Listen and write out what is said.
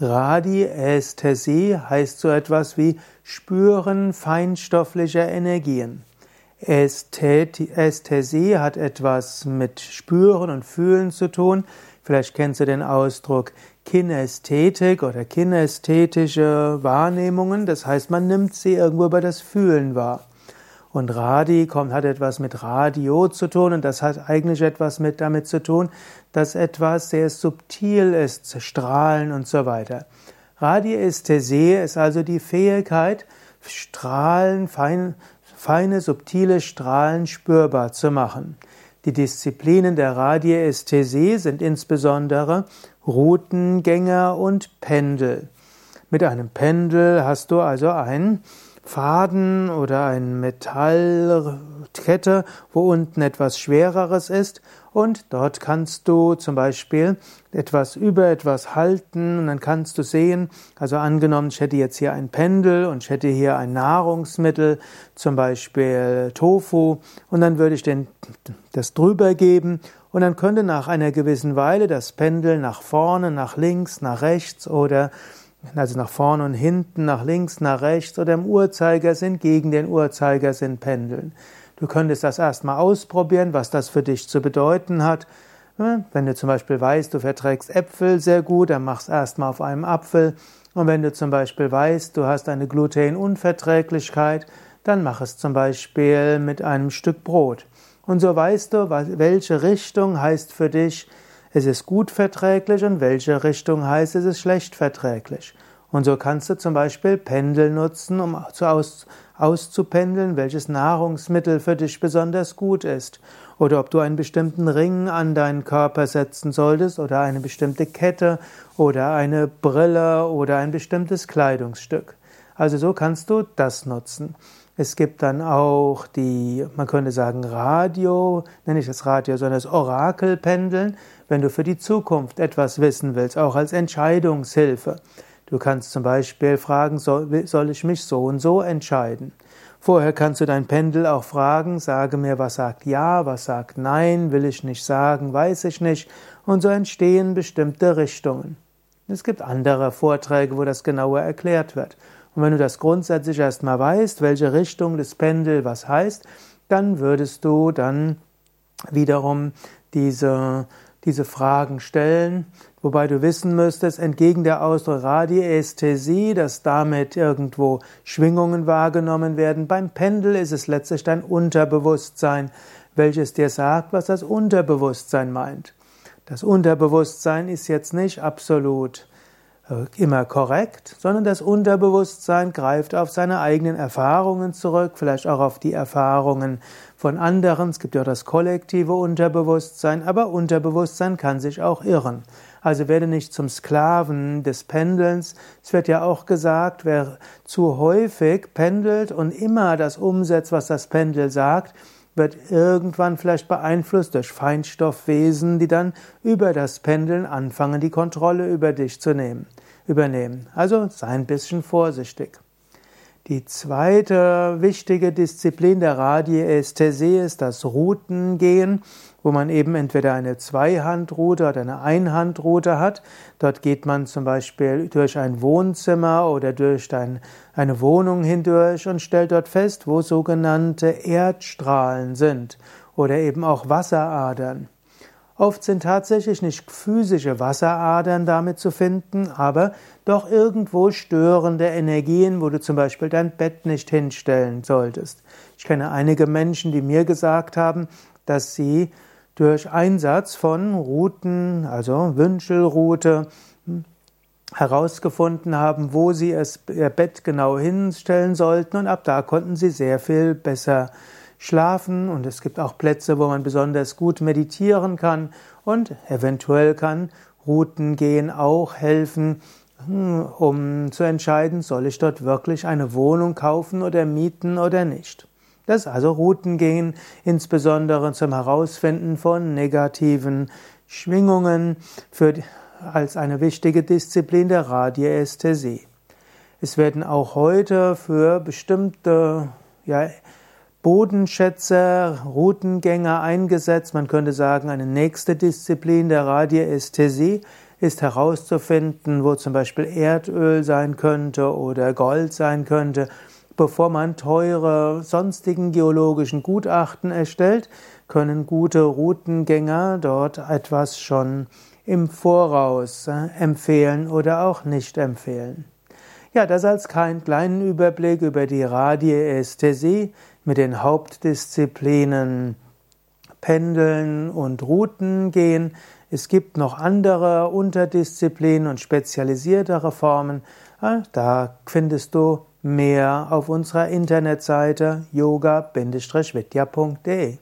Radiästhesie heißt so etwas wie Spüren feinstofflicher Energien. Ästhesie hat etwas mit Spüren und Fühlen zu tun. Vielleicht kennst du den Ausdruck Kinästhetik oder kinästhetische Wahrnehmungen. Das heißt, man nimmt sie irgendwo über das Fühlen wahr. Und Radi kommt, hat etwas mit Radio zu tun und das hat eigentlich etwas mit damit zu tun, dass etwas sehr subtil ist, Strahlen und so weiter. Radiästhesie ist also die Fähigkeit, Strahlen, fein, feine, subtile Strahlen spürbar zu machen. Die Disziplinen der Radiästhesie sind insbesondere Routengänger und Pendel. Mit einem Pendel hast du also ein Faden oder eine Metallkette, wo unten etwas Schwereres ist. Und dort kannst du zum Beispiel etwas über etwas halten und dann kannst du sehen, also angenommen, ich hätte jetzt hier ein Pendel und ich hätte hier ein Nahrungsmittel, zum Beispiel Tofu und dann würde ich den, das drüber geben. Und dann könnte nach einer gewissen Weile das Pendel nach vorne, nach links, nach rechts oder also nach vorne und hinten, nach links, nach rechts oder im Uhrzeigersinn gegen den Uhrzeigersinn pendeln. Du könntest das erstmal ausprobieren, was das für dich zu bedeuten hat. Wenn du zum Beispiel weißt, du verträgst Äpfel sehr gut, dann machst erstmal auf einem Apfel. Und wenn du zum Beispiel weißt, du hast eine Glutenunverträglichkeit, dann mach es zum Beispiel mit einem Stück Brot. Und so weißt du, welche Richtung heißt für dich, es ist gut verträglich und welche Richtung heißt, es ist schlecht verträglich. Und so kannst du zum Beispiel Pendel nutzen, um zu aus, auszupendeln, welches Nahrungsmittel für dich besonders gut ist. Oder ob du einen bestimmten Ring an deinen Körper setzen solltest oder eine bestimmte Kette oder eine Brille oder ein bestimmtes Kleidungsstück. Also so kannst du das nutzen. Es gibt dann auch die, man könnte sagen Radio, nenne ich das Radio, sondern das Orakelpendeln, wenn du für die Zukunft etwas wissen willst, auch als Entscheidungshilfe. Du kannst zum Beispiel fragen, soll, ich mich so und so entscheiden? Vorher kannst du dein Pendel auch fragen, sage mir, was sagt ja, was sagt nein, will ich nicht sagen, weiß ich nicht. Und so entstehen bestimmte Richtungen. Es gibt andere Vorträge, wo das genauer erklärt wird. Und wenn du das grundsätzlich erstmal weißt, welche Richtung des Pendel was heißt, dann würdest du dann wiederum diese, diese Fragen stellen, wobei du wissen müsstest, entgegen der Ausdruck Radiästhesie, dass damit irgendwo Schwingungen wahrgenommen werden. Beim Pendel ist es letztlich dein Unterbewusstsein, welches dir sagt, was das Unterbewusstsein meint. Das Unterbewusstsein ist jetzt nicht absolut immer korrekt, sondern das Unterbewusstsein greift auf seine eigenen Erfahrungen zurück, vielleicht auch auf die Erfahrungen von anderen. Es gibt ja auch das kollektive Unterbewusstsein, aber Unterbewusstsein kann sich auch irren. Also werde nicht zum Sklaven des Pendelns. Es wird ja auch gesagt, wer zu häufig pendelt und immer das umsetzt, was das Pendel sagt, wird irgendwann vielleicht beeinflusst durch Feinstoffwesen, die dann über das Pendeln anfangen, die Kontrolle über dich zu nehmen, übernehmen. Also sei ein bisschen vorsichtig. Die zweite wichtige Disziplin der Radiästhesie ist das Routengehen, wo man eben entweder eine Zweihandroute oder eine Einhandroute hat. Dort geht man zum Beispiel durch ein Wohnzimmer oder durch eine Wohnung hindurch und stellt dort fest, wo sogenannte Erdstrahlen sind oder eben auch Wasseradern. Oft sind tatsächlich nicht physische Wasseradern damit zu finden, aber doch irgendwo störende Energien, wo du zum Beispiel dein Bett nicht hinstellen solltest. Ich kenne einige Menschen, die mir gesagt haben, dass sie durch Einsatz von Routen, also Wünschelroute, hm, herausgefunden haben, wo sie es, ihr Bett genau hinstellen sollten und ab da konnten sie sehr viel besser schlafen und es gibt auch Plätze, wo man besonders gut meditieren kann und eventuell kann Routen gehen auch helfen, hm, um zu entscheiden, soll ich dort wirklich eine Wohnung kaufen oder mieten oder nicht. Das also Routen gehen, insbesondere zum Herausfinden von negativen Schwingungen für, als eine wichtige Disziplin der Radiästhesie. Es werden auch heute für bestimmte ja, Bodenschätzer, Routengänger eingesetzt. Man könnte sagen, eine nächste Disziplin der Radiästhesie ist herauszufinden, wo zum Beispiel Erdöl sein könnte oder Gold sein könnte, bevor man teure sonstigen geologischen Gutachten erstellt, können gute Routengänger dort etwas schon im Voraus äh, empfehlen oder auch nicht empfehlen. Ja, das als keinen kleinen Überblick über die Radiästhesie mit den Hauptdisziplinen Pendeln und Routen gehen. Es gibt noch andere Unterdisziplinen und spezialisiertere Formen. Da findest du mehr auf unserer Internetseite yoga-vidya.de.